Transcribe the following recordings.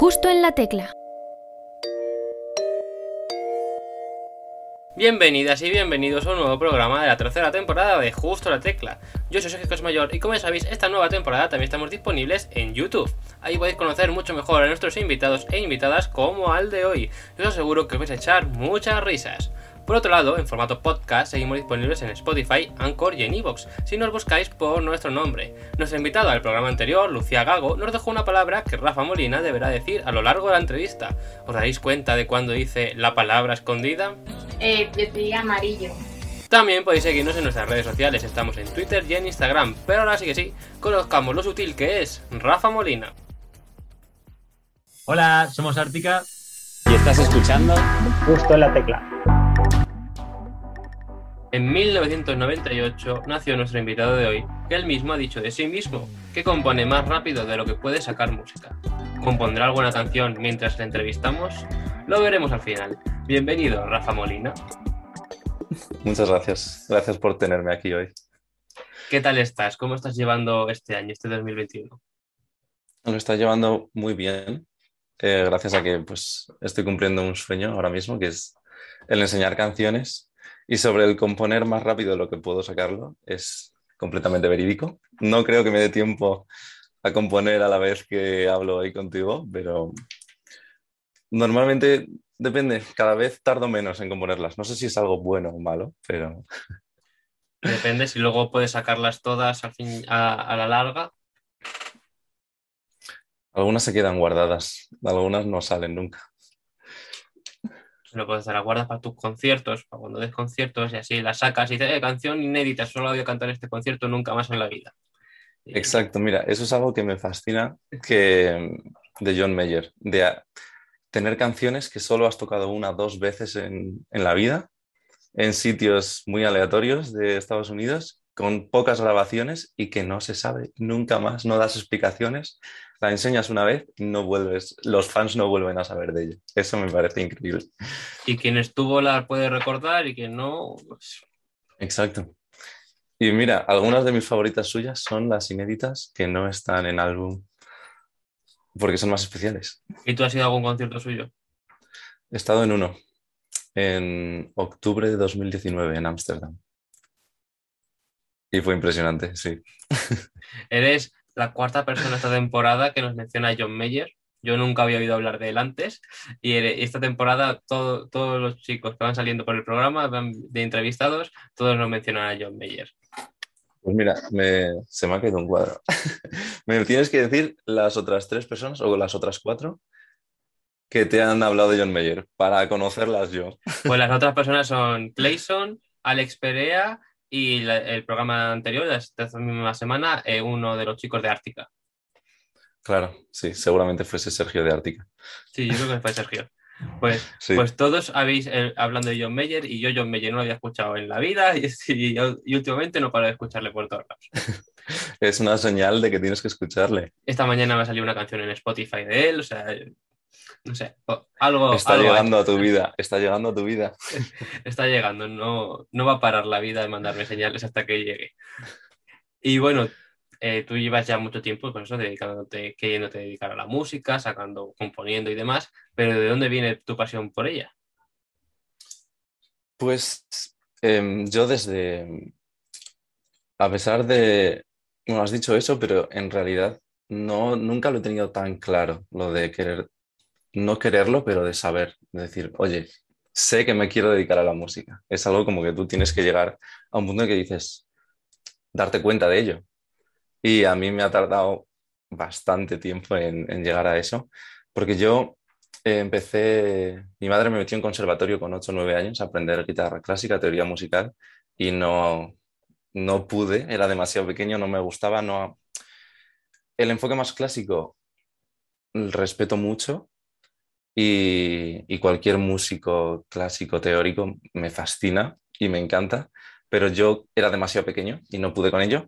Justo en la tecla. Bienvenidas y bienvenidos a un nuevo programa de la tercera temporada de Justo la Tecla. Yo soy Sergio Cosmayor y como ya sabéis, esta nueva temporada también estamos disponibles en YouTube. Ahí podéis conocer mucho mejor a nuestros invitados e invitadas como al de hoy. Yo os aseguro que os vais a echar muchas risas. Por otro lado, en formato podcast seguimos disponibles en Spotify, Anchor y en Evox, si nos buscáis por nuestro nombre. Nuestra invitada del programa anterior, Lucía Gago, nos dejó una palabra que Rafa Molina deberá decir a lo largo de la entrevista. ¿Os daréis cuenta de cuando dice la palabra escondida? Eh, yo te diría amarillo. También podéis seguirnos en nuestras redes sociales, estamos en Twitter y en Instagram, pero ahora sí que sí, conozcamos lo sutil que es Rafa Molina. Hola, somos Ártica. Y estás escuchando Justo en la tecla. En 1998 nació nuestro invitado de hoy, que él mismo ha dicho de sí mismo que compone más rápido de lo que puede sacar música. ¿Compondrá alguna canción mientras le entrevistamos? Lo veremos al final. Bienvenido, Rafa Molina. Muchas gracias. Gracias por tenerme aquí hoy. ¿Qué tal estás? ¿Cómo estás llevando este año, este 2021? Lo está llevando muy bien, eh, gracias a que pues, estoy cumpliendo un sueño ahora mismo, que es el enseñar canciones y sobre el componer más rápido de lo que puedo sacarlo, es completamente verídico. No creo que me dé tiempo a componer a la vez que hablo hoy contigo, pero normalmente depende, cada vez tardo menos en componerlas. No sé si es algo bueno o malo, pero... Depende si luego puedes sacarlas todas al fin, a, a la larga. Algunas se quedan guardadas, algunas no salen nunca lo puedes hacer, la guardas para tus conciertos, para cuando des conciertos y así la sacas y dices, eh, canción inédita, solo voy a cantar este concierto nunca más en la vida. Exacto, mira, eso es algo que me fascina que, de John Mayer, de tener canciones que solo has tocado una dos veces en, en la vida, en sitios muy aleatorios de Estados Unidos, con pocas grabaciones y que no se sabe nunca más, no das explicaciones la enseñas una vez, no vuelves, los fans no vuelven a saber de ella. Eso me parece increíble. Y quien estuvo la puede recordar y quien no, pues... Exacto. Y mira, algunas de mis favoritas suyas son las inéditas que no están en álbum porque son más especiales. ¿Y tú has ido a algún concierto suyo? He estado en uno, en octubre de 2019 en Ámsterdam. Y fue impresionante, sí. Eres la cuarta persona esta temporada que nos menciona John Mayer. Yo nunca había oído hablar de él antes y esta temporada todos los chicos que van saliendo por el programa de entrevistados, todos nos mencionan a John Mayer. Pues mira, se me ha caído un cuadro. me tienes que decir las otras tres personas o las otras cuatro que te han hablado de John Mayer para conocerlas yo. Pues las otras personas son Clayson, Alex Perea, y el programa anterior, esta misma semana, eh, uno de los chicos de Ártica. Claro, sí, seguramente fuese Sergio de Ártica. Sí, yo creo que fue Sergio. Pues, pues todos habéis eh, hablando de John Mayer y yo John Mayer no lo había escuchado en la vida y, y, últimamente no paro de escucharle por todos lados. es una señal de que tienes que escucharle. Esta mañana me ha salido una canción en Spotify de él, o sea, no sé, algo... Está llegando a tu vida, está llegando a tu vida. está llegando, no, no va a parar la vida de mandarme señales hasta que llegue. Y bueno, eh, tú llevas ya mucho tiempo con eso, dedicándote, queriéndote dedicar a la música, sacando, componiendo y demás, pero ¿de dónde viene tu pasión por ella? Pues em, yo desde, a pesar de, no has dicho eso, pero en realidad no, nunca lo he tenido tan claro, lo de querer no quererlo, pero de saber, de decir, oye, sé que me quiero dedicar a la música. Es algo como que tú tienes que llegar a un punto en que dices, darte cuenta de ello. Y a mí me ha tardado bastante tiempo en, llegar a eso, porque yo eh, empecé, mi madre me metió en conservatorio con 8 o 9 años a aprender guitarra clásica, teoría musical, y no, no pude, era demasiado pequeño, no me gustaba, no... El enfoque más clásico respeto mucho, y, cualquier músico clásico teórico me fascina y me encanta, pero yo era demasiado pequeño y no pude con ello.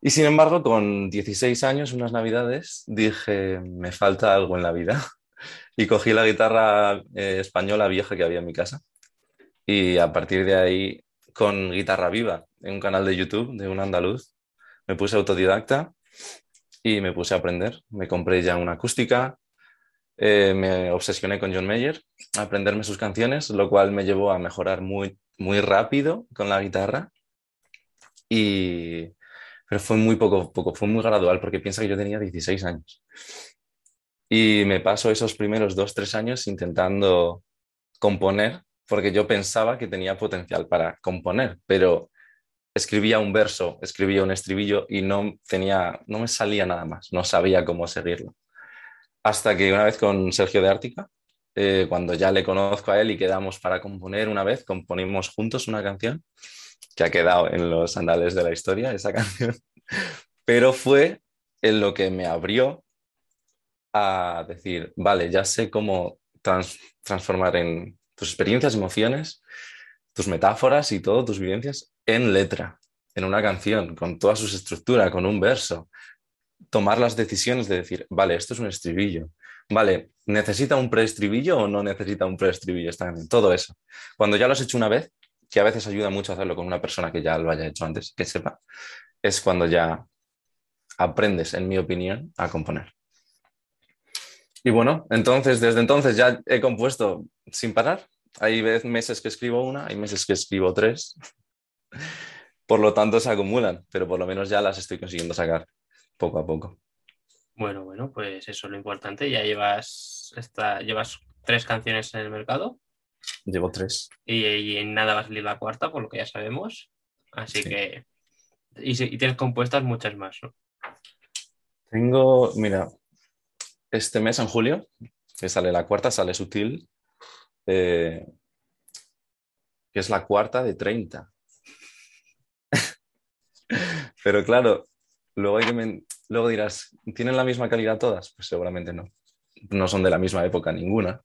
Y sin embargo, con 16 años, unas navidades, dije, me falta algo en la vida. Y cogí la guitarra eh, española vieja que había en mi casa. Y a partir de ahí, con guitarra viva, en un canal de YouTube de un andaluz, me puse autodidacta y me puse a aprender. Me compré ya una acústica, eh, me obsesioné con John Mayer, aprenderme sus canciones, lo cual me llevó a mejorar muy, muy rápido con la guitarra. Y, pero fue muy poco, poco, fue muy gradual porque piensa que yo tenía 16 años. Y me paso esos primeros dos, tres años intentando componer, porque yo pensaba que tenía potencial para componer, pero escribía un verso, escribía un estribillo y no tenía, no me salía nada más, no sabía cómo seguirlo. Hasta que una vez con Sergio de Ártica, eh, cuando ya le conozco a él y quedamos para componer una vez, componimos juntos una canción que ha quedado en los andales de la historia, esa canción, pero fue en lo que me abrió a decir, vale, ya sé cómo transformar en tus experiencias, emociones, tus metáforas y todo, tus vivencias, en letra, en una canción, con toda su estructura, con un verso. Tomar las decisiones de decir, vale, esto es un estribillo. Vale, ¿necesita un preestribillo o no necesita un preestribillo esta canción? Todo eso. Cuando ya lo has hecho una vez, que a veces ayuda mucho hacerlo con una persona que ya lo haya hecho antes, que sepa, es cuando ya aprendes, en mi opinión, a componer. Y bueno, entonces, desde entonces ya he compuesto sin parar. Hay meses que escribo una, hay meses que escribo tres. Por lo tanto, se acumulan, pero por lo menos ya las estoy consiguiendo sacar poco a poco. Bueno, bueno, pues eso es lo importante. Ya llevas, esta, llevas tres canciones en el mercado. Llevo tres. Y, en nada va a salir la cuarta, por lo que ya sabemos. Así que. Y, y, tienes compuestas muchas más, ¿no? Tengo, mira, este mes, en julio, que sale la cuarta, sale Sutil, eh, que es la cuarta de 30. Pero claro, luego, hay que luego dirás, ¿tienen la misma calidad todas? Pues seguramente no. No son de la misma época ninguna.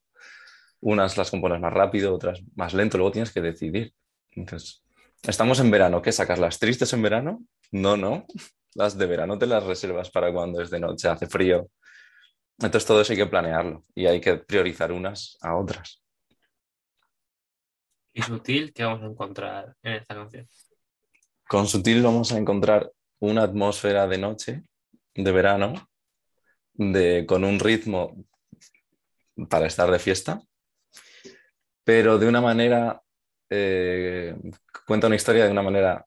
Unas las compones más rápido, otras más lento, luego tienes que decidir. Entonces, estamos en verano, ¿qué sacas? ¿Las tristes en verano? No, no. Las de verano te las reservas para cuando es de noche, hace frío, entonces todo eso hay que planearlo y hay que priorizar unas a otras. ¿Y Sutil qué vamos a encontrar en esta canción? Con Sutil vamos a encontrar una atmósfera de noche, de verano, de, con un ritmo para estar de fiesta, pero de una manera, eh, cuenta una historia de una manera,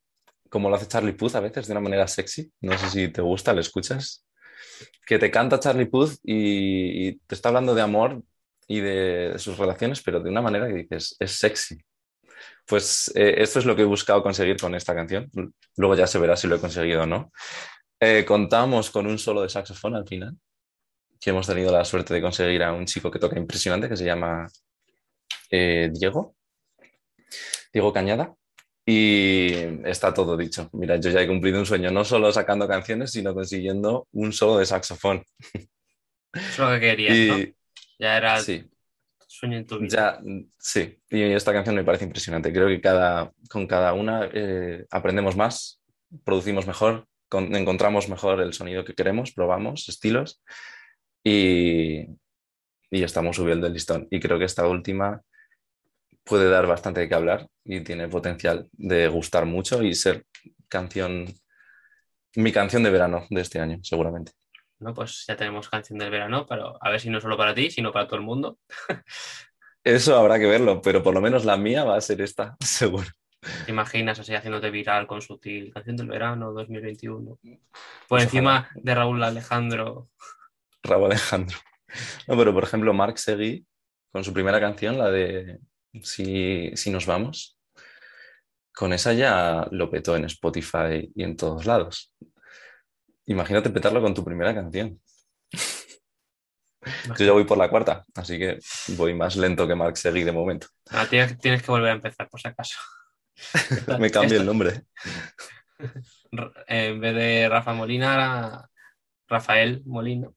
como lo hace Charlie Puth a veces, de una manera sexy. No sé si te gusta, ¿lo escuchas? que te canta Charlie Puth y, te está hablando de amor y de, sus relaciones, pero de una manera que dices, es sexy. Pues eh, esto es lo que he buscado conseguir con esta canción. Luego ya se verá si lo he conseguido o no. Eh, contamos con un solo de saxofón al final, que hemos tenido la suerte de conseguir a un chico que toca impresionante, que se llama eh, Diego, Diego Cañada. Y está todo dicho. Mira, yo ya he cumplido un sueño, no solo sacando canciones, sino consiguiendo un solo de saxofón. Es lo que querías, ¿no? Ya era sí. sueño en tu vida. Ya, sí, y esta canción me parece impresionante. Creo que cada, con cada una eh, aprendemos más, producimos mejor, encontramos mejor el sonido que queremos, probamos estilos y, y estamos subiendo el listón. Y creo que esta última puede dar bastante que hablar y tiene potencial de gustar mucho y ser canción, mi canción de verano de este año, seguramente. No, pues ya tenemos canción del verano, pero a ver si no solo para ti, sino para todo el mundo. Eso habrá que verlo, pero por lo menos la mía va a ser esta, seguro. ¿Te imaginas así haciéndote viral con sutil? Canción del verano 2021. Por pues encima de Raúl Alejandro. Raúl Alejandro. No, pero por ejemplo, Mark Seguí, con su primera canción, la de si, nos vamos, con esa ya lo petó en Spotify y en todos lados. Imagínate petarlo con tu primera canción. Yo ya voy por la cuarta, así que voy más lento que Mark Seguí de momento. Ah, tienes, que volver a empezar, por si acaso. Me cambio el nombre. En vez de Rafa Molina, Rafael Molina.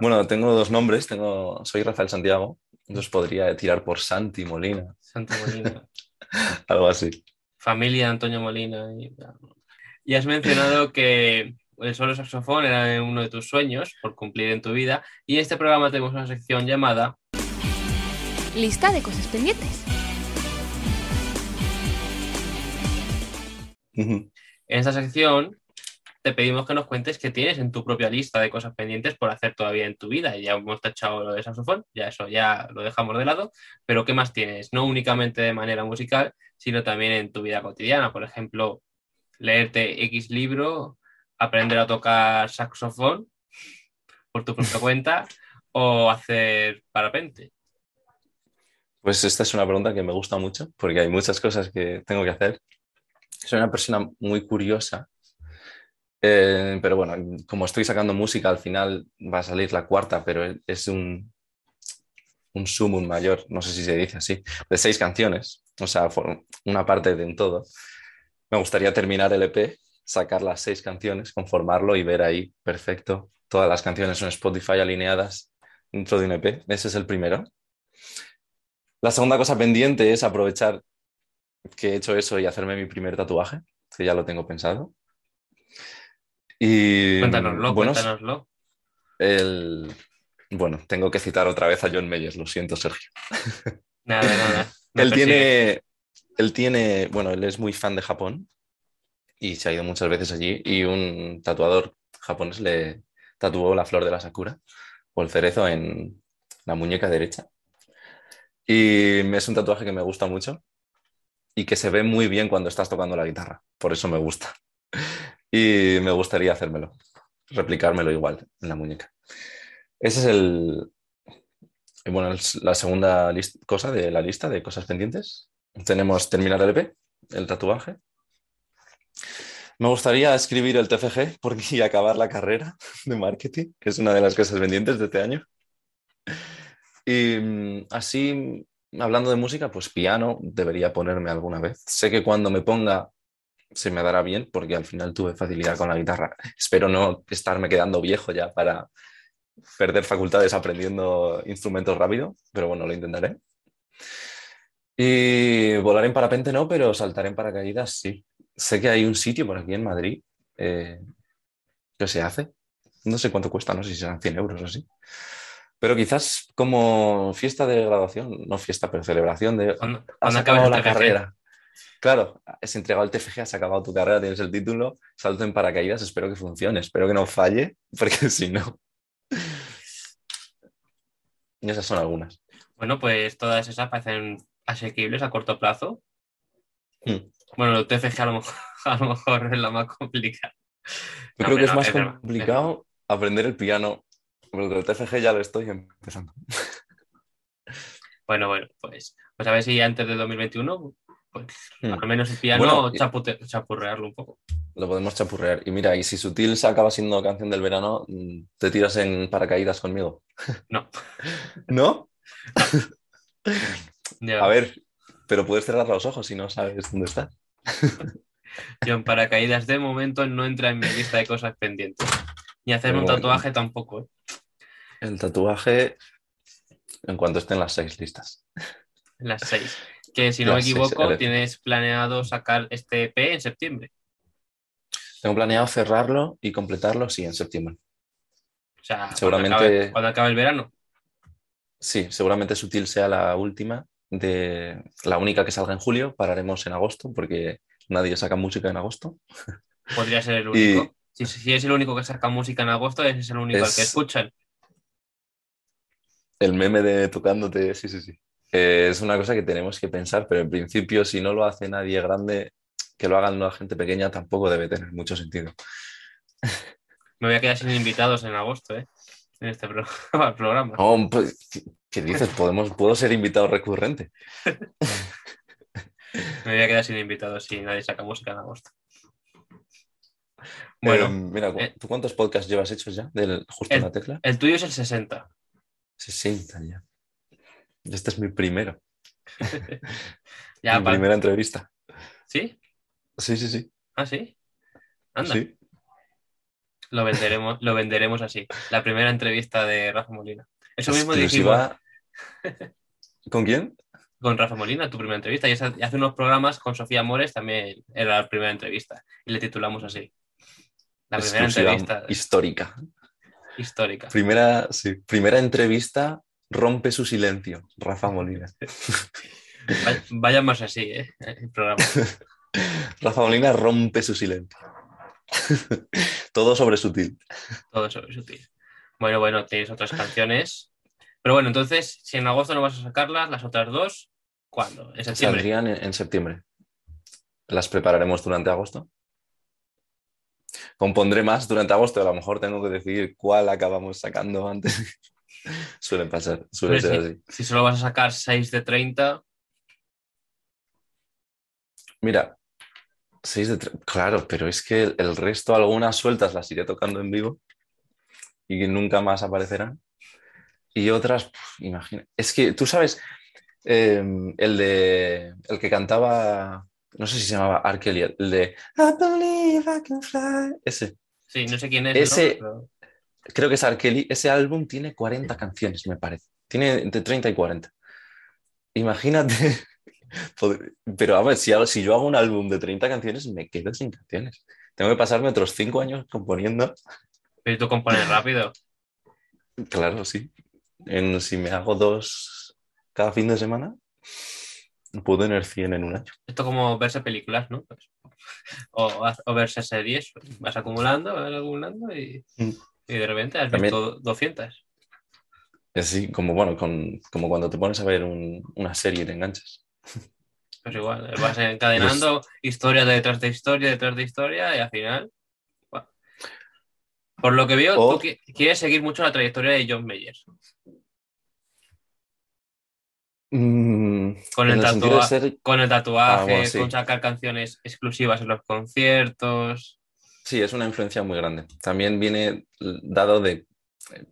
Bueno, tengo dos nombres. Tengo, soy Rafael Santiago entonces podría tirar por Santi Molina. Santi Molina. Algo así. Familia Antonio Molina. Y, has mencionado que el solo saxofón era uno de tus sueños por cumplir en tu vida. Y en este programa tenemos una sección llamada Lista de cosas pendientes. En esta sección te pedimos que nos cuentes qué tienes en tu propia lista de cosas pendientes por hacer todavía en tu vida. Ya hemos tachado lo de saxofón, ya eso ya lo dejamos de lado, pero ¿qué más tienes? No únicamente de manera musical, sino también en tu vida cotidiana. Por ejemplo, leerte X libro, aprender a tocar saxofón por tu propia cuenta o hacer parapente. Pues esta es una pregunta que me gusta mucho porque hay muchas cosas que tengo que hacer. Soy una persona muy curiosa, eh, pero bueno, como estoy sacando música, al final va a salir la cuarta, pero es un, un sumum mayor, no sé si se dice así, de seis canciones, o sea, una parte de en todo. Me gustaría terminar el EP, sacar las seis canciones, conformarlo y ver ahí perfecto todas las canciones en Spotify alineadas dentro de un EP. Ese es el primero. La segunda cosa pendiente es aprovechar que he hecho eso y hacerme mi primer tatuaje, que ya lo tengo pensado. Y, cuéntanoslo, cuéntanoslo. El, bueno, tengo que citar otra vez a John Meyers, lo siento, Sergio. Nada, nada. él tiene, él tiene, bueno, él es muy fan de Japón y se ha ido muchas veces allí y un tatuador japonés le tatuó la flor de la sakura o el cerezo en la muñeca derecha. Y es un tatuaje que me gusta mucho y que se ve muy bien cuando estás tocando la guitarra. Por eso me gusta. Y me gustaría hacérmelo, replicármelo igual en la muñeca. Ese es el, bueno, la segunda cosa de la lista de cosas pendientes. Tenemos terminar el EP, el tatuaje. Me gustaría escribir el TFG porque, y acabar la carrera de marketing, que es una de las cosas pendientes de este año. Y mm, así, hablando de música, pues piano debería ponerme alguna vez. Sé que cuando me ponga se me dará bien porque al final tuve facilidad con la guitarra. Espero no estarme quedando viejo ya para perder facultades aprendiendo instrumentos rápido, pero bueno, lo intentaré. Y volar en parapente no, pero saltar en paracaídas sí. Sé que hay un sitio por aquí en Madrid eh, que se hace. No sé cuánto cuesta, no sé si serán 100 euros o así. Pero quizás como fiesta de graduación, no fiesta, pero celebración de... Cuando, has acabado la carrera. Claro, has entregado el TFG, has acabado tu carrera, tienes el título, salto en paracaídas, espero que funcione, espero que no falle, porque si no... Y esas son algunas. Bueno, pues todas esas parecen asequibles a corto plazo. Hmm. Bueno, el TFG a lo mejor, a lo mejor es la más complicada. Yo creo que es más complicado aprender el piano pero el TFG ya lo estoy empezando. Bueno, bueno, pues, pues a ver si antes de 2021, pues hmm. al menos el piano chapurrearlo un poco. Lo podemos chapurrear. Y mira, y si Sutil se acaba siendo canción del verano, ¿te tiras en paracaídas conmigo? No. ¿No? A ver, pero puedes cerrar los ojos si no sabes dónde estás. Yo en paracaídas de momento no entra en mi lista de cosas pendientes. Ni hacerme un tatuaje tampoco. ¿eh? El tatuaje en cuanto estén las seis listas. Las seis. Que si no me equivoco, tienes planeado sacar este EP en septiembre. Tengo planeado cerrarlo y completarlo, sí, en septiembre. O sea, seguramente... cuando acabe, el verano. Sí, seguramente Sutil sea la última, de la única que salga en julio. Pararemos en agosto porque nadie saca música en agosto. Podría ser el único. Si, es el único que saca música en agosto, ese es el único al que escuchan. El meme de tocándote, sí, sí, sí. Eh, es una cosa que tenemos que pensar, pero en principio, si no lo hace nadie grande, que lo hagan la gente pequeña tampoco debe tener mucho sentido. Me voy a quedar sin invitados en agosto, ¿eh? En este programa. Pues, ¿qué, dices? Podemos, puedo ser invitado recurrente. Me voy a quedar sin invitados si nadie saca música en agosto. Bueno, mira, eh, ¿tú cuántos podcasts llevas hechos ya? Del justo en la tecla. El tuyo es el 60. 60 ya. Este es mi primero. ya, mi primera entrevista. ¿Sí? Sí, sí, sí. ¿Ah, sí? Anda. Sí. Lo venderemos, lo venderemos así. La primera entrevista de Rafa Molina. Eso mismo dijimos. ¿Con quién? Con Rafa Molina, tu primera entrevista. Y hace unos programas con Sofía Mores también era la primera entrevista. Y le titulamos así. La primera entrevista. Histórica histórica. Primera, sí, primera entrevista rompe su silencio, Rafa Molina. Vaya más así, ¿eh? El programa. Rafa Molina rompe su silencio. Todo sobre sutil. Todo eso es útil. Bueno, bueno, tienes otras canciones. Pero bueno, entonces, si en agosto no vas a sacarlas, las otras dos, ¿cuándo? En septiembre. Saldrían en, en septiembre. Las prepararemos durante agosto. Compondré más durante agosto. A lo mejor tengo que decidir cuál acabamos sacando antes. suele pasar, suele ser si, así. si solo vas a sacar 6 de 30, Mira, 6 de tre- Claro, pero es que el, el resto, algunas sueltas las iré tocando en vivo y que nunca más aparecerán. Y otras, puf, imagina. Es que tú sabes, eh, el de. El que cantaba. No sé si se llamaba R. Kelly, el de I believe I can fly. Ese. sí, no sé quién es. Ese- ¿no? Creo que es R. Kelly. Ese álbum tiene 40 canciones, me parece. Tiene entre 30 y 40. Imagínate. Pero a ver, si, si yo hago un álbum de 30 canciones, me quedo sin canciones. Tengo que pasarme otros 5 años componiendo. Pero tú compones rápido. Claro, sí. En, si me hago dos cada fin de semana, puedo tener 100 en un año. Esto como verse películas, ¿no? Pues, o, o verse series, pues, vas acumulando, vas acumulando y, Mm. y de repente has También- visto 200. Es así, como, bueno, con, como cuando te pones a ver un- una serie y te enganchas. Pues igual, vas encadenando historia detrás de historia, detrás de historia y al final... bueno. Por lo que veo, O- tú qui- quieres seguir mucho la trayectoria de John Mayer. Mm, Con el, el ser con el tatuaje, Ah, bueno, sí. con sacar canciones exclusivas en los conciertos. Sí, es una influencia muy grande. También viene dado de,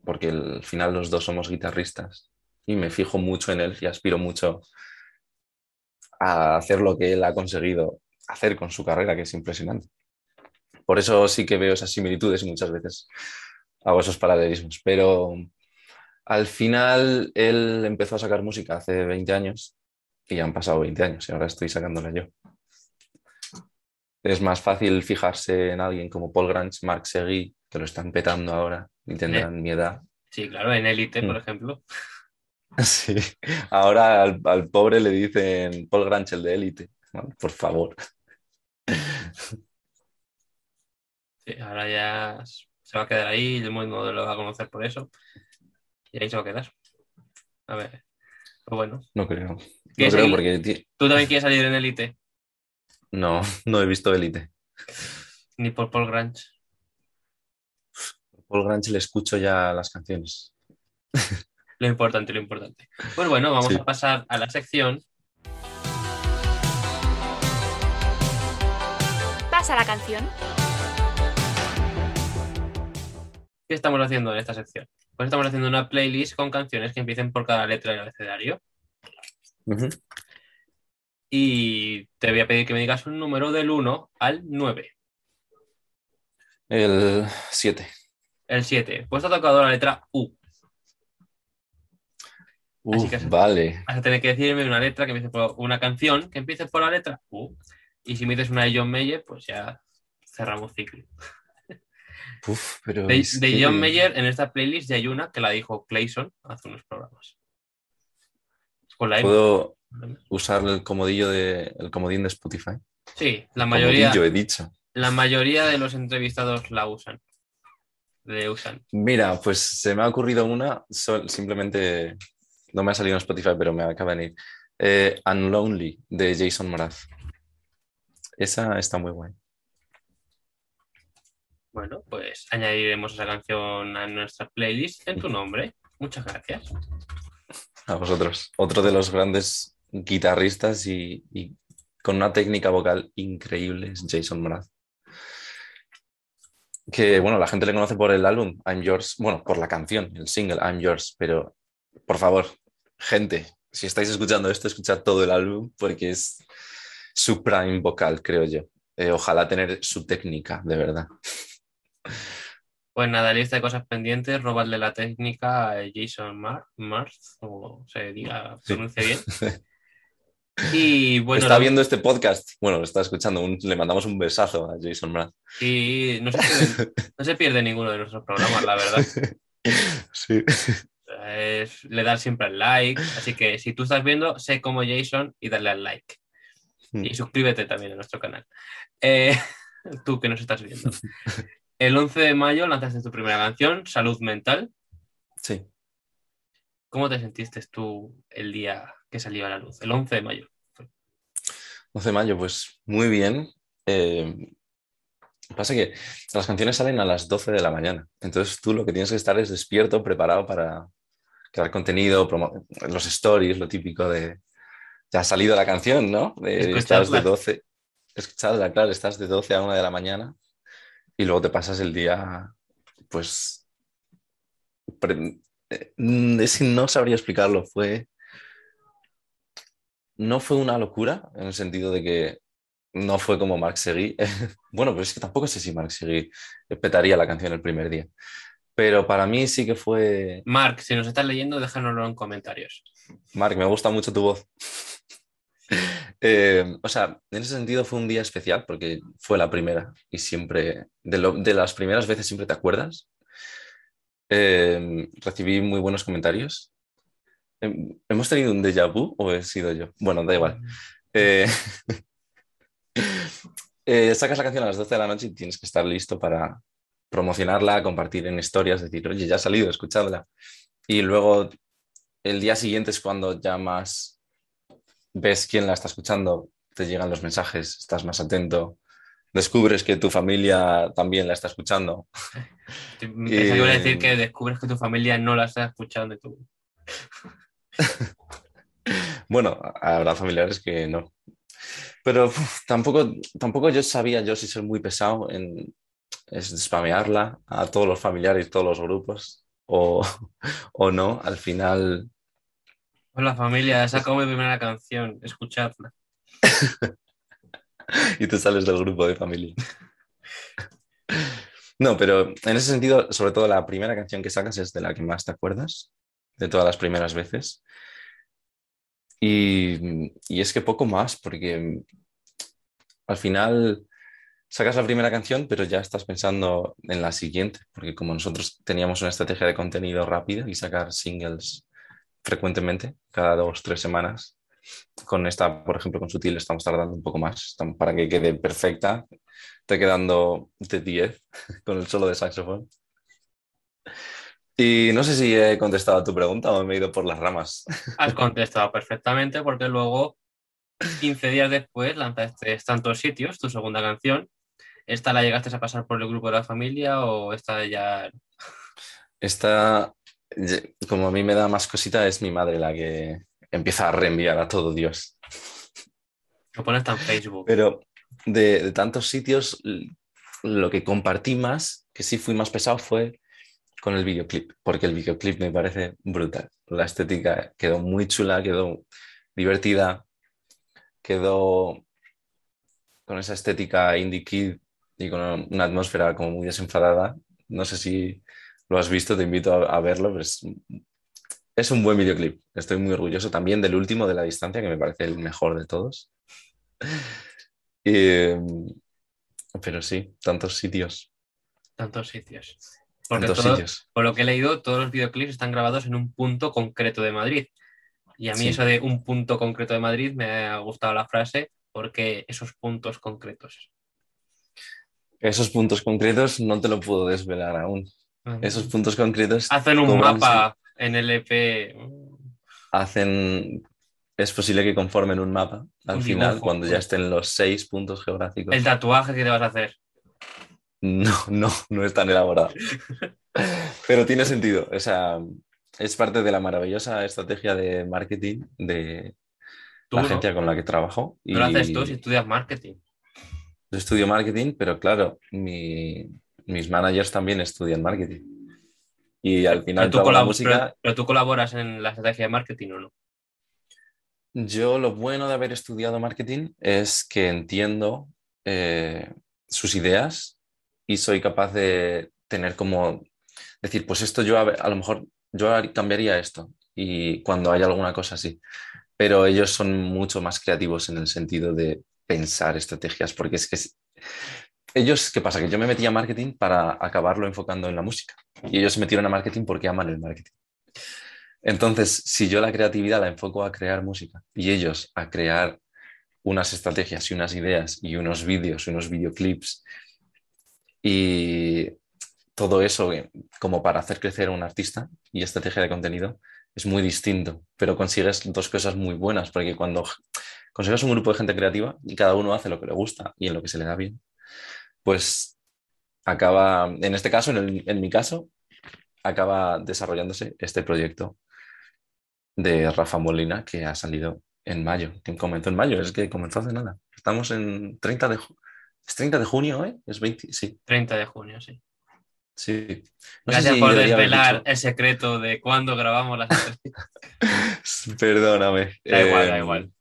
porque al final los dos somos guitarristas y me fijo mucho en él y aspiro mucho a hacer lo que él ha conseguido hacer con su carrera, que es impresionante. Por eso sí que veo esas similitudes y muchas veces hago esos paralelismos. Pero al final él empezó a sacar música hace 20 años y ya han pasado 20 años y ahora estoy sacándola yo. Es más fácil fijarse en alguien como Paul Grange, Mark Seguí, que lo están petando ahora y tendrán mi edad. Sí, claro, en Elite, por Mm. ejemplo. Sí, ahora al, al pobre le dicen Paul Grange, el de élite. ¿no? Por favor. Sí, ahora ya se va a quedar ahí, el mundo lo va a conocer por eso. Y ahí se va a quedar. A ver. Pues bueno. No creo. No ¿Quieres creo porque ¿Tú también quieres salir en Elite? no, no he visto élite. Ni por Paul Grange. Paul Grange le escucho ya las canciones. Lo importante, lo importante. Pues bueno, vamos Sí. a pasar a la sección. Pasa la canción. ¿Qué estamos haciendo en esta sección? Pues estamos haciendo una playlist con canciones que empiecen por cada letra del abecedario. Ujú. Y te voy a pedir que me digas un número del 1 al 9. El 7. El 7. Pues ha tocado la letra U. Así que- vale. Vas a tener que decirme una letra que empiece por una canción que empiece por la letra U. Y si me dices una de John Mayer, pues ya cerramos ciclo. Uf, pero De, es de que- John Mayer, en esta playlist ya hay una que la dijo Clayson hace unos programas. Con la M. ¿Puedo usar el comodillo de, el comodín de Spotify? Sí, la mayoría, Comodillo, he dicho. la mayoría de los entrevistados la usan. Le usan. Mira, pues se me ha ocurrido una, sol- simplemente no me ha salido en Spotify, pero me acaba de venir. Eh, Unlonely de Jason Mraz. Esa está muy guay. Bueno, pues añadiremos esa canción a nuestra playlist en tu nombre. Muchas gracias. A vosotros. Otro de los grandes guitarristas y, y con una técnica vocal increíble es Jason Mraz. Que bueno, la gente le conoce por el álbum I'm Yours, bueno, por la canción, el single I'm Yours, pero por favor, gente, si estáis escuchando esto, escuchad todo el álbum porque es su prime vocal, creo yo. Eh, ojalá tener su técnica, de verdad. Pues nada, lista de cosas pendientes, robarle la técnica a Jason Mar Mars, o se diga, Sí. pronuncie bien. Y bueno, está viendo este podcast, bueno, lo está escuchando, un- le mandamos un besazo a Jason Mraz. y no se, pierde, no se pierde ninguno de nuestros programas, la verdad. Sí. Es- le das siempre al like, así que si tú estás viendo, sé como Jason y dale al like. Mm. Y suscríbete también a nuestro canal. Eh, tú que nos estás viendo. El 11 de mayo lanzaste tu primera canción, Salud Mental. Sí. ¿Cómo te sentiste tú el día que salió a la luz? El 11 de mayo. 11 de mayo, pues muy bien. Eh, pasa que las canciones salen a las 12 de la mañana. Entonces tú lo que tienes que estar es despierto, preparado para crear contenido, los stories, lo típico de ya ha salido la canción, ¿no? De, estás de Escucharla. 12, escucharla, claro, estás de 12 a 1 de la mañana y luego te pasas el día, pues, mm, es no sabría explicarlo, fue, no fue una locura en el sentido de que no fue como Marc Seguí. bueno, pero es que tampoco sé si Marc Seguí petaría la canción el primer día. Pero para mí sí que fue. Marc, si nos estás leyendo, déjanoslo en comentarios. Marc, me gusta mucho tu voz. Eh, o sea, en ese sentido fue un día especial porque fue la primera y siempre, de, lo- de las primeras veces siempre te acuerdas. Eh, recibí muy buenos comentarios. Em, ¿Hemos tenido un déjà vu o he sido yo? Bueno, da igual. Eh, eh, sacas la canción a las 12 de la noche y tienes que estar listo para promocionarla, compartir en historias, decir, oye, ya ha salido, escuchadla. Y luego el día siguiente es cuando ya más ves quién la está escuchando, te llegan los mensajes, estás más atento, descubres que tu familia también la está escuchando. Que iba a decir que descubres que tu familia no la está escuchando y tú. Bueno, habrá familiares que no. Pero uf, tampoco, tampoco yo sabía yo si ser muy pesado en spamearla a todos los familiares, todos los grupos, o, o no. Al final, Hola familia, he mi primera canción, escuchadla. y te sales del grupo de familia. No, pero en ese sentido, sobre todo la primera canción que sacas es de la que más te acuerdas, de todas las primeras veces. Y, y es que poco más, porque al final sacas la primera canción, pero ya estás pensando en la siguiente, porque como nosotros teníamos una estrategia de contenido rápida y sacar singles frecuentemente, cada dos, tres semanas, con esta, por ejemplo, con Sutil estamos tardando un poco más estamos- para que quede perfecta, te quedando de 10 con el solo de saxofón. Y no sé si he contestado a tu pregunta o me he ido por las ramas. Has contestado perfectamente porque luego, 15 días después, lanzaste Tantos Sitios, tu segunda canción. ¿Esta la llegaste a pasar por el grupo de la familia o esta ya... Esta, como a mí me da más cosita, es mi madre la que empieza a reenviar a todo Dios. Lo pones en Facebook? Pero de, de tantos sitios, lo que compartí más, que sí fui más pesado, fue con el videoclip, porque el videoclip me parece brutal. La estética quedó muy chula, quedó divertida, quedó con esa estética indie kid y con una atmósfera como muy desenfadada. No sé si lo has visto, te invito a, a verlo, pero es, es un buen videoclip. Estoy muy orgulloso también del último de la distancia, que me parece el mejor de todos. Pero sí, tantos sitios. Tantos sitios. Porque Tantos todo- sitios. por lo que he leído, todos los videoclips están grabados en un punto concreto de Madrid. Y a mí Sí. eso de un punto concreto de Madrid me ha gustado la frase porque esos puntos concretos. Esos puntos concretos no te lo puedo desvelar aún. Esos puntos concretos Hacen un mapa en el EP. hacen, es posible que conformen un mapa al Un final, dibujo, cuando ya pues. estén los seis puntos geográficos. El tatuaje que te vas a hacer. No, no, no es tan elaborado. Pero tiene sentido. O sea, es parte de la maravillosa estrategia de marketing de la no, agencia con la que trabajo. no lo haces tú si estudias marketing. Yo estudio marketing, pero claro, mi- mis managers también estudian marketing. Y al final Pero tú, colab- música, pero- pero tú colaboras en la estrategia de marketing o no. yo lo bueno de haber estudiado marketing es que entiendo eh, sus ideas y soy capaz de tener como decir, pues esto yo a, a lo mejor yo cambiaría esto y cuando hay alguna cosa así. Pero ellos son mucho más creativos en el sentido de pensar estrategias, porque es que es- ellos, ¿qué pasa? Que yo me metí a marketing para acabarlo enfocando en la música y ellos se metieron a marketing porque aman el marketing. Entonces, si yo la creatividad la enfoco a crear música y ellos a crear unas estrategias y unas ideas y unos vídeos, unos videoclips y todo eso eh, como para hacer crecer a un artista y estrategia de contenido es muy distinto, pero consigues dos cosas muy buenas, porque cuando consigues un grupo de gente creativa y cada uno hace lo que le gusta y en lo que se le da bien, pues acaba, en este caso, en, el- en mi caso, acaba desarrollándose este proyecto de Rafa Molina que ha salido en mayo, que comenzó en mayo, es que comenzó hace nada. Estamos en 30 de, ¿es 30 de junio, ¿eh? Es 20, sí, 30 de junio, sí. sí. No sé Gracias si por desvelar el secreto de cuándo grabamos las. Perdóname. Da igual, da Eh, igual.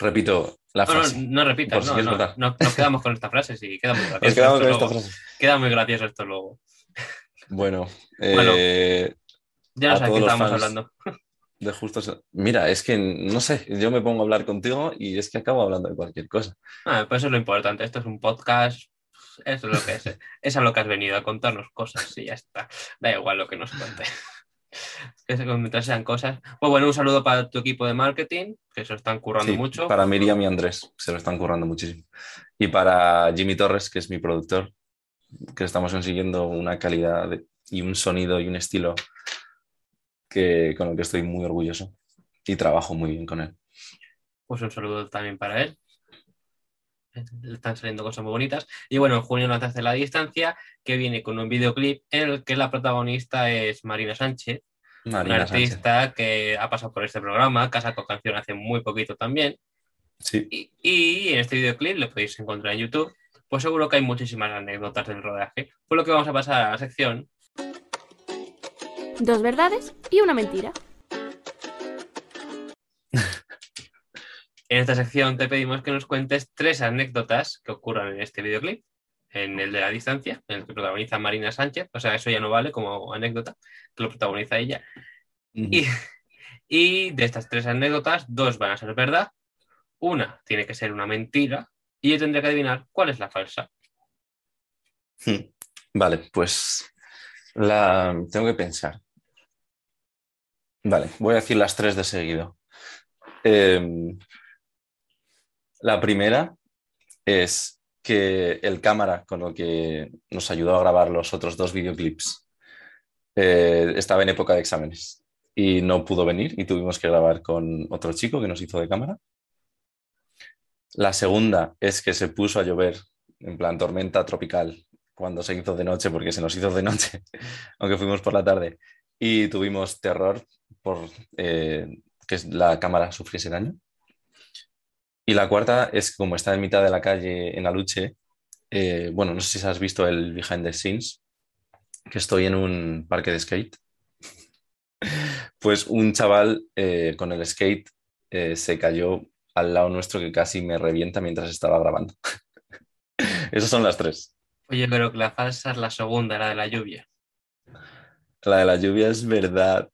Repito la No, no, frase. no repitas, si no, no, no, nos quedamos con esta frase, sí, queda muy gracioso. Nos quedamos esto con esta luego. frase. Queda muy gracioso esto luego. Bueno, Bueno. eh, Ya no sabes qué estábamos hablando. de justo. Mira, es que no sé, yo me pongo a hablar contigo y es que acabo hablando de cualquier cosa. Ah, pues eso es lo importante. Esto es un podcast. Eso es lo que es. Es a lo que has venido, a contarnos cosas y ya está. Da igual lo que nos cuente. Que se mientras sean cosas. Pues bueno, un saludo para tu equipo de marketing, que se lo están currando Sí, mucho. Para Miriam y Andrés, se lo están currando muchísimo. Y para Jimmy Torres, que es mi productor, que estamos consiguiendo una calidad de- y un sonido y un estilo que, con el que estoy muy orgulloso y trabajo muy bien con él. Pues un saludo también para él. Están saliendo cosas muy bonitas. Y bueno, en junio nos hace la distancia, que viene con un videoclip en el que la protagonista es Marina Sánchez, una Sánchez. artista que ha pasado por este programa, ha sacado canción hace muy poquito también. Sí, Y, y en este videoclip lo podéis encontrar en YouTube. Pues seguro que hay muchísimas anécdotas del rodaje. Por lo que vamos a pasar a la sección. Dos verdades y una mentira. En esta sección te pedimos que nos cuentes tres anécdotas que ocurran en este videoclip, en el de la distancia, en el que protagoniza Marina Sánchez. O sea, eso ya no vale como anécdota, que lo protagoniza ella. Y de estas tres anécdotas, dos van a ser verdad, una tiene que ser una mentira y yo tendré que adivinar cuál es la falsa. Hmm. Vale, pues la tengo que pensar. Vale, voy a decir las tres de seguido. Em, la primera es que el cámara con el que nos ayudó a grabar los otros dos videoclips eh, estaba en época de exámenes y no pudo venir y tuvimos que grabar con otro chico que nos hizo de cámara. La segunda es que se puso a llover en plan tormenta tropical cuando se hizo de noche, porque se nos hizo de noche, aunque fuimos por la tarde, y tuvimos terror por eh, que la cámara sufriese daño. Y la cuarta es que como está en mitad de la calle en Aluche, eh, bueno, no sé si has visto el behind the scenes, que estoy en un parque de skate. Pues un chaval eh, con el skate eh, se cayó al lado nuestro que casi me revienta mientras estaba grabando. Esas son las tres. Oye, pero que la falsa es la segunda, la de la lluvia. La de la lluvia es verdad.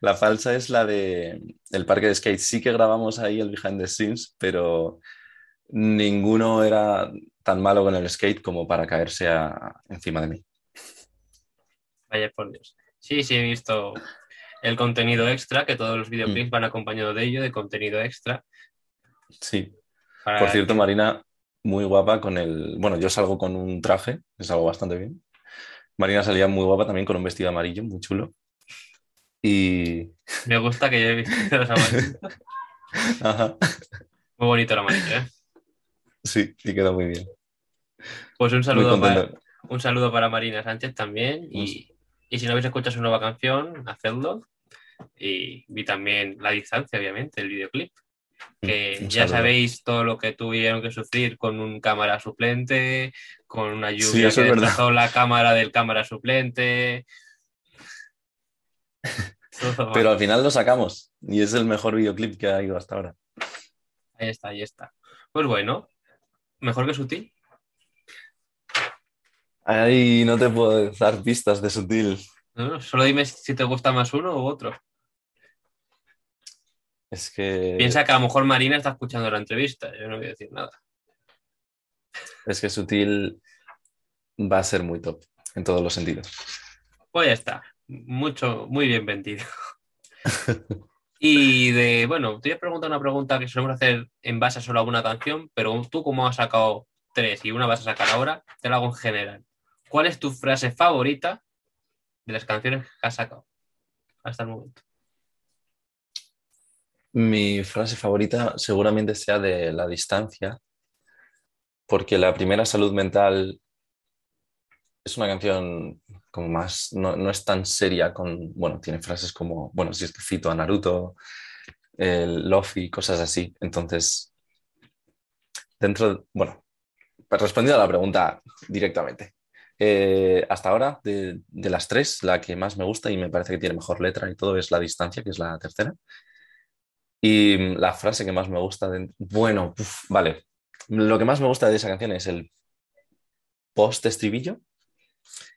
La falsa es la de el parque de skate. Sí que grabamos ahí el behind the scenes, pero ninguno era tan malo con el skate como para caerse a- encima de mí. Vaya por Dios. Sí, sí, he visto el contenido extra, que todos los videoclips Mm. van acompañados de ello, de contenido extra. Sí. para- Por cierto, Marina, muy guapa con el. Bueno, yo salgo con un traje, que salgo bastante bien. Marina salía muy guapa también con un vestido amarillo, muy chulo. Y. Me gusta que yo he visto los amarillos. Ajá. Muy bonito el amarillo, ¿eh? Sí, sí, quedó muy bien. Pues un saludo, para, un saludo para Marina Sánchez también. Y, y si no habéis escuchado su nueva canción, hacedlo. Y vi también La Distancia, obviamente, el videoclip. Que Un ya sabéis todo lo que tuvieron que sufrir con un cámara suplente, con una Sí, lluvia eso que es destrozó la cámara del cámara suplente. Pero al final lo sacamos y es el mejor videoclip que ha ido hasta ahora. Ahí está, ahí está. Pues bueno, mejor que sutil. Ahí no te puedo dar pistas de sutil. ¿no? Solo dime si te gusta más uno u otro. Es que, Piensa que a lo mejor Marina está escuchando la entrevista. Yo no voy a decir nada. es que sutil va a ser muy top en todos los sentidos. Pues ya está. Mucho, muy bien vendido. Y de, bueno, te voy a preguntar una pregunta que solemos hacer en base a solo a una canción, pero tú como has sacado tres y una vas a sacar ahora, te lo hago en general. ¿Cuál es tu frase favorita de las canciones que has sacado hasta el momento? Mi frase favorita seguramente sea de la distancia, porque la primera salud mental es una canción como más, no, no es tan seria con, bueno, tiene frases como, bueno, si es que cito a Naruto, el Lofi, cosas así. Entonces, dentro, bueno, respondiendo a la pregunta directamente. Eh, hasta ahora, de, de, las tres, la que más me gusta y me parece que tiene mejor letra y todo es La Distancia, que es la tercera. Y la frase que más me gusta, de, bueno, vale, lo que más me gusta de esa canción es el post-estribillo,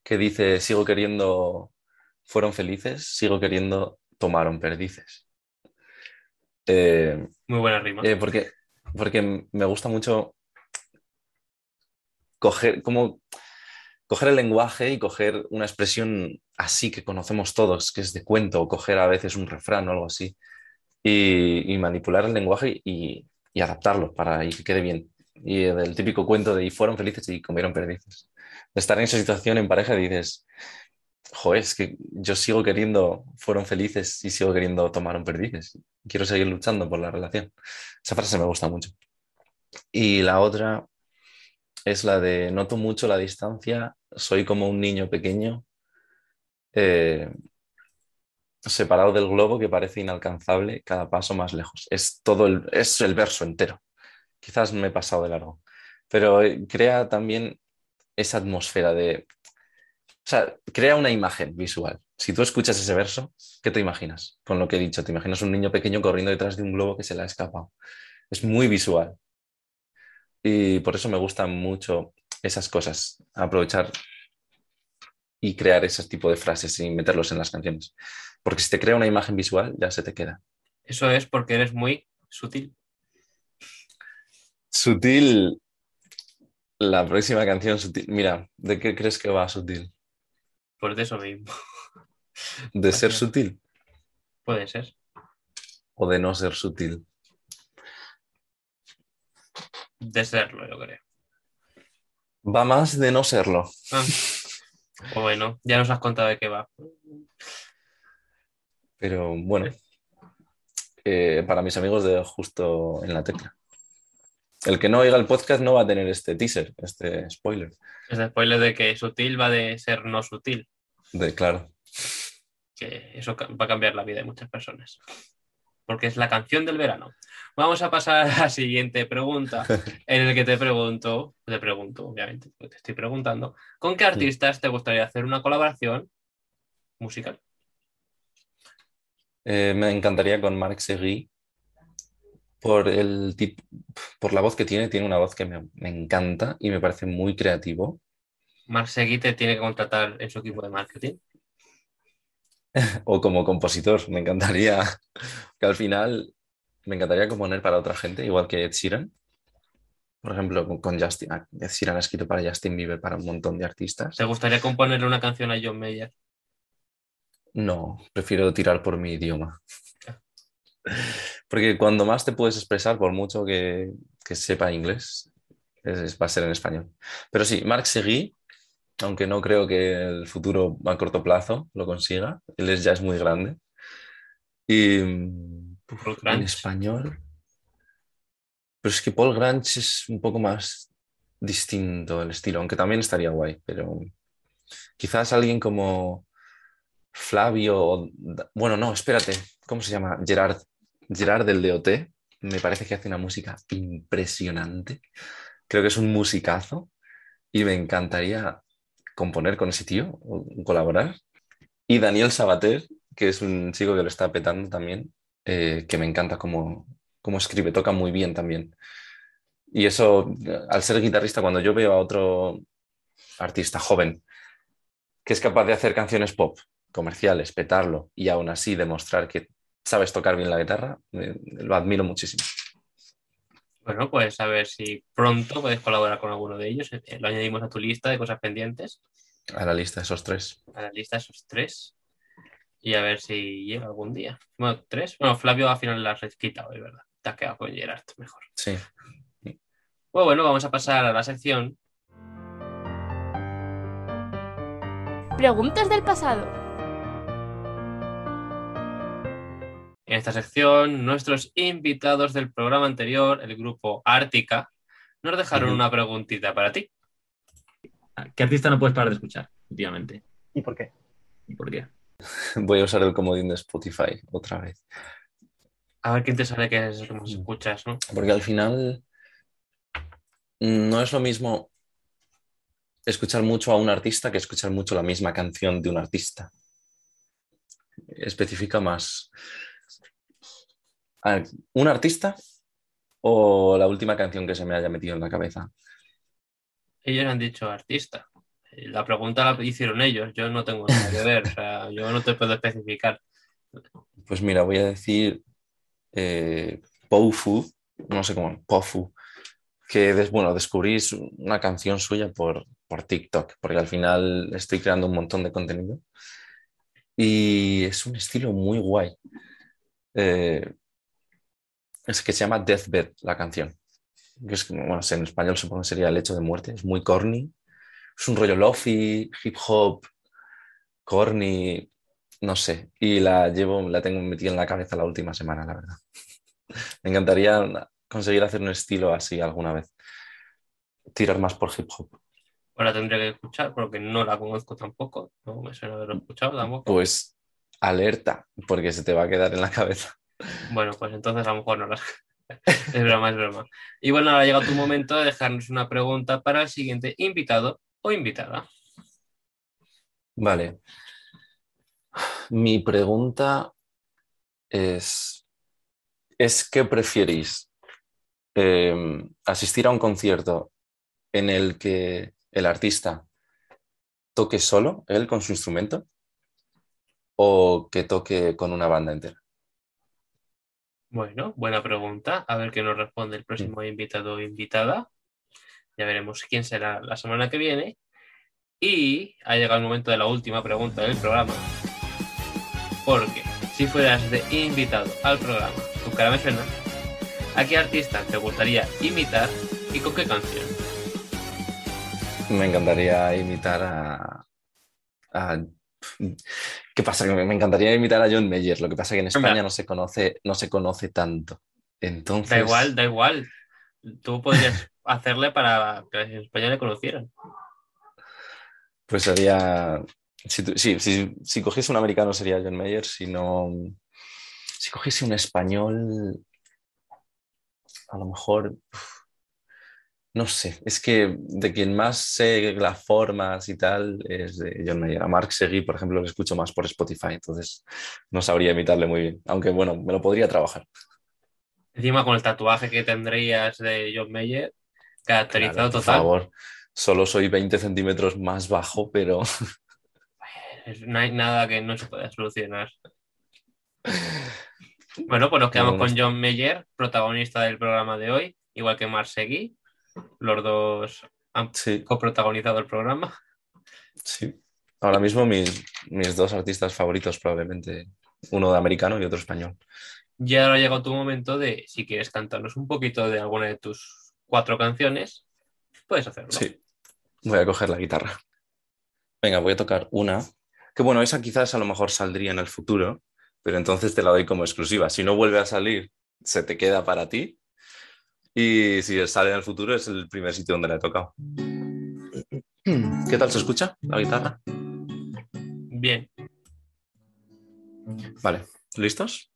que dice, sigo queriendo, fueron felices, sigo queriendo, tomaron perdices. Eh, Muy buena rima. Eh, porque, porque me gusta mucho coger, como, coger el lenguaje y coger una expresión así que conocemos todos, que es de cuento, o coger a veces un refrán o algo así, y, y manipular el lenguaje y, y, adaptarlo para que quede bien. Y del típico cuento de y fueron felices y comieron perdices. De estar en esa situación en pareja dices, joder, es que yo sigo queriendo, fueron felices y sigo queriendo tomaron perdices. Quiero seguir luchando por la relación. Esa frase me gusta mucho. Y la otra es la de noto mucho la distancia, soy como un niño pequeño eh, separado del globo que parece inalcanzable cada paso más lejos. Es todo el, es el verso entero. Quizás me he pasado de largo, pero crea también esa atmósfera de... O sea, crea una imagen visual. Si tú escuchas ese verso, ¿qué te imaginas? Con lo que he dicho, te imaginas un niño pequeño corriendo detrás de un globo que se le ha escapado. Es muy visual. Y por eso me gustan mucho esas cosas, aprovechar y crear ese tipo de frases y meterlos en las canciones. Porque si te crea una imagen visual, ya se te queda. Eso es porque eres muy sutil. Sutil. La próxima canción sutil. Mira, ¿de qué crees que va sutil? Pues de eso mismo. ¿De ser sutil? Puede ser. ¿O de no ser sutil? De serlo, yo creo. Va más de no serlo. Ah. Bueno, ya nos has contado de qué va. Pero bueno, eh, para mis amigos de justo en la tecla. El que no oiga el podcast no va a tener este teaser, este spoiler. Este spoiler de que sutil va de ser no sutil. De, claro. Que eso va a cambiar la vida de muchas personas. Porque es la canción del verano. Vamos a pasar a la siguiente pregunta, en el que te pregunto, te pregunto, obviamente, te estoy preguntando, ¿con qué artistas te gustaría hacer una colaboración musical? Eh, me encantaría con Marc Seguí por, el tip, por la voz que tiene, tiene una voz que me, me encanta y me parece muy creativo. Marc Seguí te tiene que contratar en su equipo de marketing. o como compositor, me encantaría que al final me encantaría componer para otra gente, igual que Ed Sheeran. Por ejemplo, con Justin. Ed Sheeran ha escrito para Justin Bieber, para un montón de artistas. ¿Te gustaría componerle una canción a John Mayer? No, prefiero tirar por mi idioma. Porque cuando más te puedes expresar, por mucho que, que sepa inglés, es, es, va a ser en español. Pero sí, Marc Seguí, aunque no creo que el futuro a corto plazo lo consiga, él es, ya es muy grande. Y en español. Pero es que Paul Grange es un poco más distinto el estilo, aunque también estaría guay, pero quizás alguien como Flavio, bueno, no, espérate, ¿cómo se llama? Gerard, Gerard del DOT, me parece que hace una música impresionante, creo que es un musicazo y me encantaría componer con ese tío, colaborar. Y Daniel Sabater, que es un chico que lo está petando también, eh, que me encanta cómo, cómo escribe, toca muy bien también. Y eso, al ser guitarrista, cuando yo veo a otro artista joven que es capaz de hacer canciones pop, comerciales, petarlo y aún así demostrar que sabes tocar bien la guitarra, eh, lo admiro muchísimo. Bueno, pues a ver si pronto puedes colaborar con alguno de ellos. Eh, Lo añadimos a tu lista de cosas pendientes. A la lista de esos tres. A la lista de esos tres. Y a ver si llega algún día. Bueno, tres. Bueno, Flavio al final la has quitado, es verdad. Te has quedado con Gerard mejor. Sí. Pues bueno, vamos a pasar a la sección. Preguntas del pasado. En esta sección, nuestros invitados del programa anterior, el grupo Ártica, nos dejaron una preguntita para ti. ¿Qué artista no puedes parar de escuchar últimamente? ¿Y por qué? ¿Y por qué? Voy a usar el comodín de Spotify otra vez. A ver quién te sale que es lo que más escuchas, ¿no? Porque al final mm, no es lo mismo escuchar mucho a un artista que escuchar mucho la misma canción de un artista. Especifica más. A ¿Un artista o la última canción que se me haya metido en la cabeza? Ellos han dicho artista. Eh, La pregunta la hicieron ellos, yo no tengo nada que ver, o sea, yo no te puedo especificar. Pues mira, voy a decir eh, Pofu, no sé cómo, Pofu, que des- bueno, descubrí una canción suya por, por TikTok, porque al final estoy creando un montón de contenido y es un estilo muy guay. Eh, es que se llama Deathbed la canción, que es, bueno, en español supongo que sería El hecho de muerte, es muy corny, es un rollo lofi, hip hop, corny, no sé, y la llevo, la tengo metida en la cabeza la última semana, la verdad. Me encantaría conseguir hacer un estilo así alguna vez. Tirar más por hip hop. Ahora tendré que escuchar porque no la conozco tampoco, no me suena haberlo escuchado tampoco. Pues alerta, porque se te va a quedar en la cabeza. Bueno, pues entonces a lo mejor no la... Es broma, es broma. Y bueno, ahora ha llegado tu momento de dejarnos una pregunta para el siguiente invitado o invitada. Vale. Mi pregunta es, ¿es qué preferís? Eh, ¿asistir a un concierto en el que el artista toque solo, él con su instrumento, o que toque con una banda entera? Bueno, buena pregunta. A ver qué nos responde el próximo invitado o invitada. Ya veremos quién será la semana que viene. Y ha llegado el momento de la última pregunta del programa. Porque si fueras de invitado al programa, tu cara me suena, ¿a qué artista te gustaría imitar y con qué canción? Me encantaría imitar a, a- ¿Qué pasa? Que me encantaría imitar a John Mayer. Lo que pasa es que en España no se conoce, no se conoce tanto. Entonces, Da igual, da igual. Tú podrías hacerle para que en España le conocieran. pues sería. Si, sí, si, si cogiese un americano sería John Mayer. Si no. Si cogiese un español. A lo mejor. uf, No sé, es que de quien más sé las formas y tal es de John Mayer. A Mark Seguí, por ejemplo, lo escucho más por Spotify, entonces no sabría imitarle muy bien. Aunque bueno, me lo podría trabajar. Encima con el tatuaje que tendrías de John Mayer, caracterizado Claro, por total. favor, solo soy 20 centímetros más bajo, pero No hay nada que no se pueda solucionar. Bueno, pues nos quedamos con John Mayer, protagonista del programa de hoy, igual que Marsegui. Los dos han sí, coprotagonizado el programa. sí. Ahora mismo mis, mis dos artistas favoritos probablemente, uno de americano y otro español. Y ahora ha llegado tu momento de, si quieres cantarnos un poquito de alguna de tus cuatro canciones, puedes hacerlo. Sí, voy a coger la guitarra. Venga, voy a tocar una, que bueno, esa quizás a lo mejor saldría en el futuro, pero entonces te la doy como exclusiva. Si no vuelve a salir, se te queda para ti. Y si sale en el futuro, es el primer sitio donde la he tocado. ¿Qué tal se escucha la guitarra? Bien. Vale, ¿listos?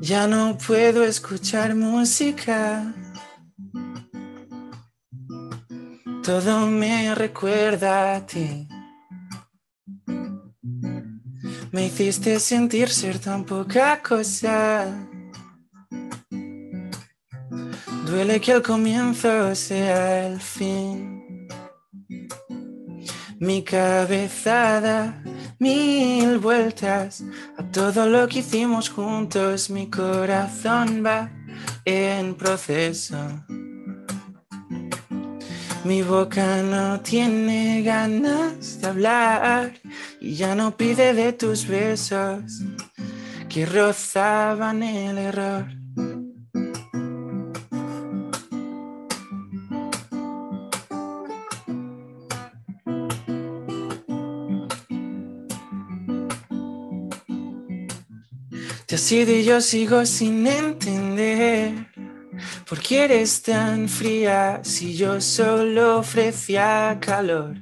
Ya no puedo escuchar música. Todo me recuerda a ti. Me hiciste sentir ser tan poca cosa. Duele que el comienzo sea el fin. Mi cabeza da mil vueltas a todo lo que hicimos juntos. Mi corazón va en proceso. Mi boca no tiene ganas de hablar y ya no pide de tus besos que rozaban el error. Te has y yo sigo sin entender por qué eres tan fría si yo solo ofrecía calor.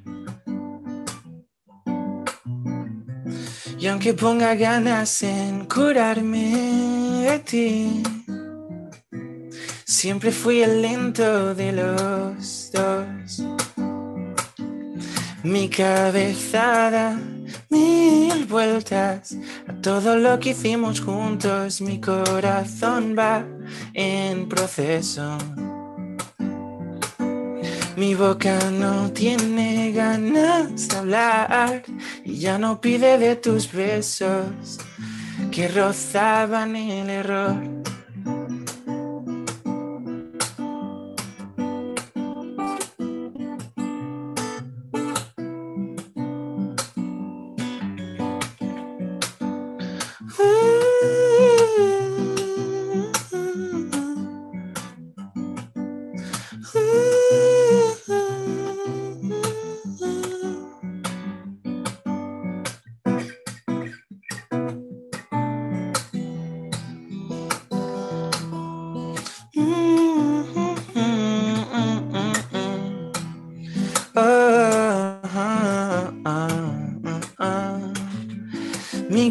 Y aunque ponga ganas en curarme de ti, siempre fui el lento de los dos. Mi cabeza da mil vueltas a todo lo que hicimos juntos. Mi corazón va en proceso. Mi boca no tiene ganas de hablar y ya no pide de tus besos que rozaban el error.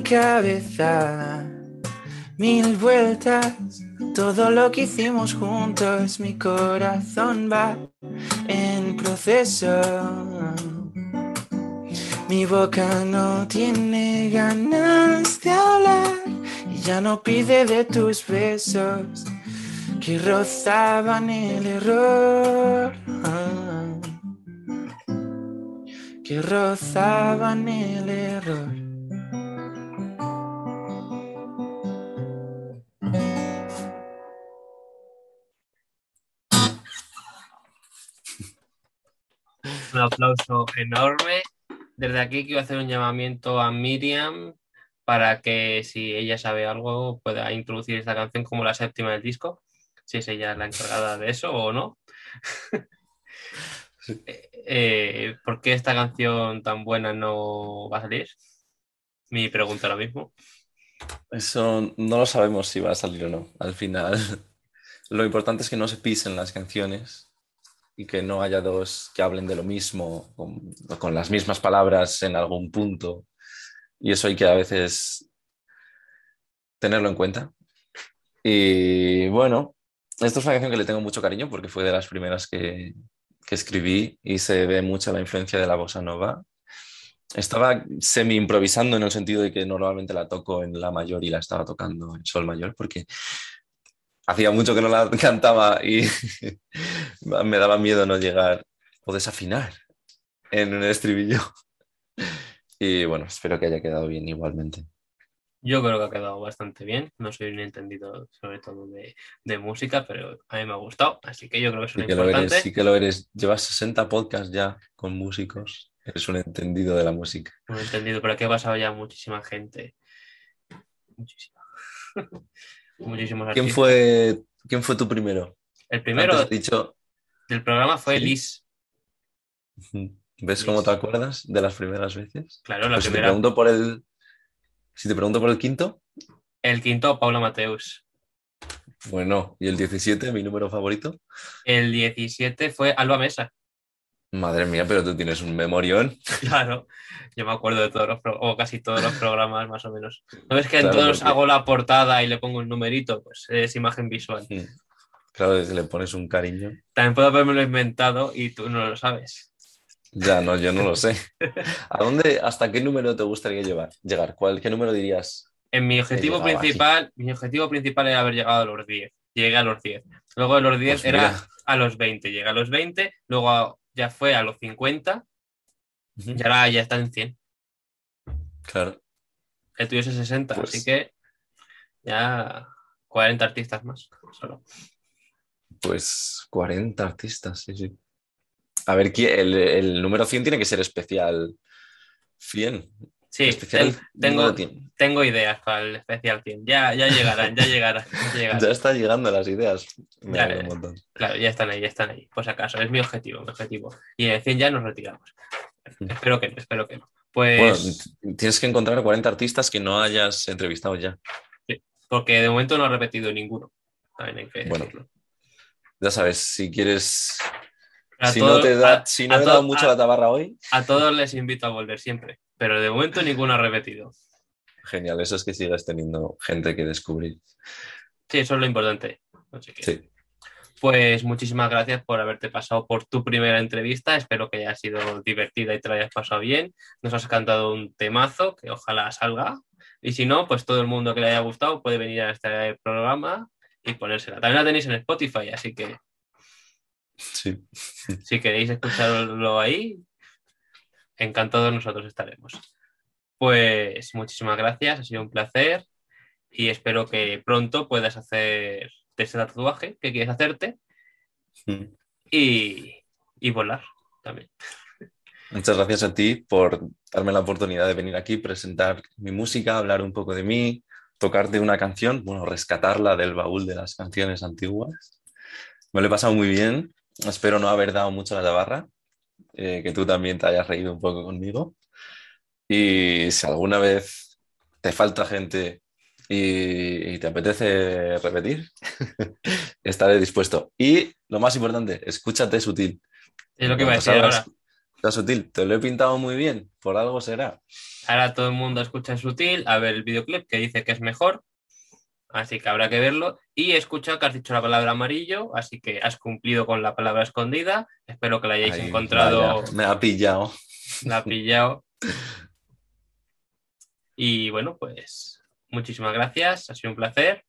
Cabeza, mil vueltas, todo lo que hicimos juntos, mi corazón va en proceso. Mi boca no tiene ganas de hablar y ya no pide de tus besos que rozaban el error. Que rozaban el error. Un aplauso enorme. Desde aquí quiero hacer un llamamiento a Miriam para que si ella sabe algo pueda introducir esta canción como la séptima del disco, si es ella la encargada de eso o no. Eh, ¿Por qué esta canción tan buena no va a salir? Mi pregunta ahora mismo. Eso no lo sabemos si va a salir o no. Al final, lo importante es que no se pisen las canciones y que no haya dos que hablen de lo mismo, con, las mismas palabras en algún punto. Y eso hay que a veces tenerlo en cuenta. Y bueno, esta es una canción que le tengo mucho cariño porque fue de las primeras que, que escribí y se ve mucho la influencia de la bossa nova. Estaba semi improvisando en el sentido de que normalmente la toco en la mayor y la estaba tocando en sol mayor porque hacía mucho que no la cantaba y me daba miedo no llegar o desafinar en un estribillo. Y bueno, espero que haya quedado bien igualmente. Yo creo que ha quedado bastante bien. No soy un entendido sobre todo de, de música, pero a mí me ha gustado. Así que yo creo que es Sí que, lo importante. eres, sí que lo eres. Llevas 60 podcasts ya con músicos. Eres un entendido de la música. He entendido, pero aquí ha pasado ya muchísima gente. Muchísima. Muchísimos ¿Quién artistas. fue, ¿Quién fue tu primero? El primero dicho, del programa fue. Liz. ¿ves cómo te acuerdas de las primeras veces? Claro, la Pues si te primera. pregunto por el, si te pregunto por el quinto, El quinto, Paula Mateus. bueno, y el 17, mi número favorito. El 17 fue Alba Mesa. Madre mía, pero tú tienes un memorión. Claro, yo me acuerdo de todos los, pro- o casi todos los programas más o menos. ¿No ves que en Claro, todos porque- hago la portada y le pongo un numerito? Pues es imagen visual. Claro, que le pones un cariño. También puedo haberme inventado y tú no lo sabes. Ya, no, yo no lo sé. ¿A dónde, hasta qué número te gustaría llevar, llegar? ¿Cuál, ¿Qué número dirías? En mi objetivo aquí. principal, mi objetivo principal era haber llegado a los 10. Llegué a los 10. Luego de los 10 Pues era mira. a los 20. Llegué a los 20, luego a- ya fue a los 50 Ujú. y ahora ya está en 100. Claro. El tuyo es 60, Pues- así que ya 40 artistas más. Solo. Pues 40 artistas, sí, sí. A ver, ¿quién- el, el número 100 tiene que ser especial 100. Sí, especial tengo, número 100. tengo ideas para el especial 100. Ya, ya llegarán, ya llegarán. ya llegarán. Ya están llegando las ideas. Me ya, un montón. Claro, ya están ahí, ya están ahí. Por si acaso, es mi objetivo, mi objetivo. Y en el 100 ya nos retiramos. Espero que no, espero que no. Pues, Bueno, tienes que encontrar 40 artistas que no hayas entrevistado ya. porque de momento no he repetido ninguno. También hay que Bueno. Ya sabes, si quieres. A si no te da, a- si no he dado mucho a- la tabarra hoy, A todos les invito a volver siempre, pero de momento ninguno ha repetido. genial. Eso es que sigas teniendo gente que descubrir. Sí, eso es lo importante. Así que, Sí. Pues muchísimas gracias por haberte pasado por tu primera entrevista. Espero que haya sido divertida y te la hayas pasado bien. Nos has cantado un temazo que ojalá salga. Y si no, pues todo el mundo que le haya gustado puede venir a este programa y ponérsela. También la tenéis en Spotify, así que Sí. si queréis escucharlo ahí, encantados nosotros estaremos. Pues muchísimas gracias, ha sido un placer y espero que pronto puedas hacer ese tatuaje que quieres hacerte y, y volar también. Muchas gracias a ti por darme la oportunidad de venir aquí, presentar mi música, hablar un poco de mí, tocarte una canción, bueno, rescatarla del baúl de las canciones antiguas. Me lo he pasado muy bien, espero no haber dado mucho la tabarra, eh, que tú también te hayas reído un poco conmigo. Y si alguna vez te falta gente y, y te apetece repetir, estaré dispuesto. Y lo más importante, escúchate sutil. Es lo que iba a decir ahora. Está sutil, te lo he pintado muy bien, por algo será. Ahora todo el mundo escucha Sutil, a ver el videoclip que dice que es mejor, así que habrá que verlo. Y escucha que has dicho la palabra amarillo, así que has cumplido con la palabra escondida. Espero que la hayáis Ay, encontrado, vaya, me ha pillado. la ha pillado. Y bueno, pues muchísimas gracias, ha sido un placer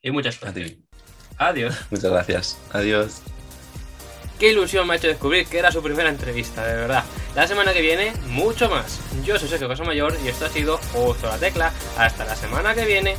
y muchas gracias. Adiós. Muchas gracias. Adiós. Qué ilusión me ha hecho descubrir que era su primera entrevista, de verdad. La semana que viene, mucho más. Yo soy Sergio Casamayor y esto ha sido Justo la Tecla. Hasta la semana que viene.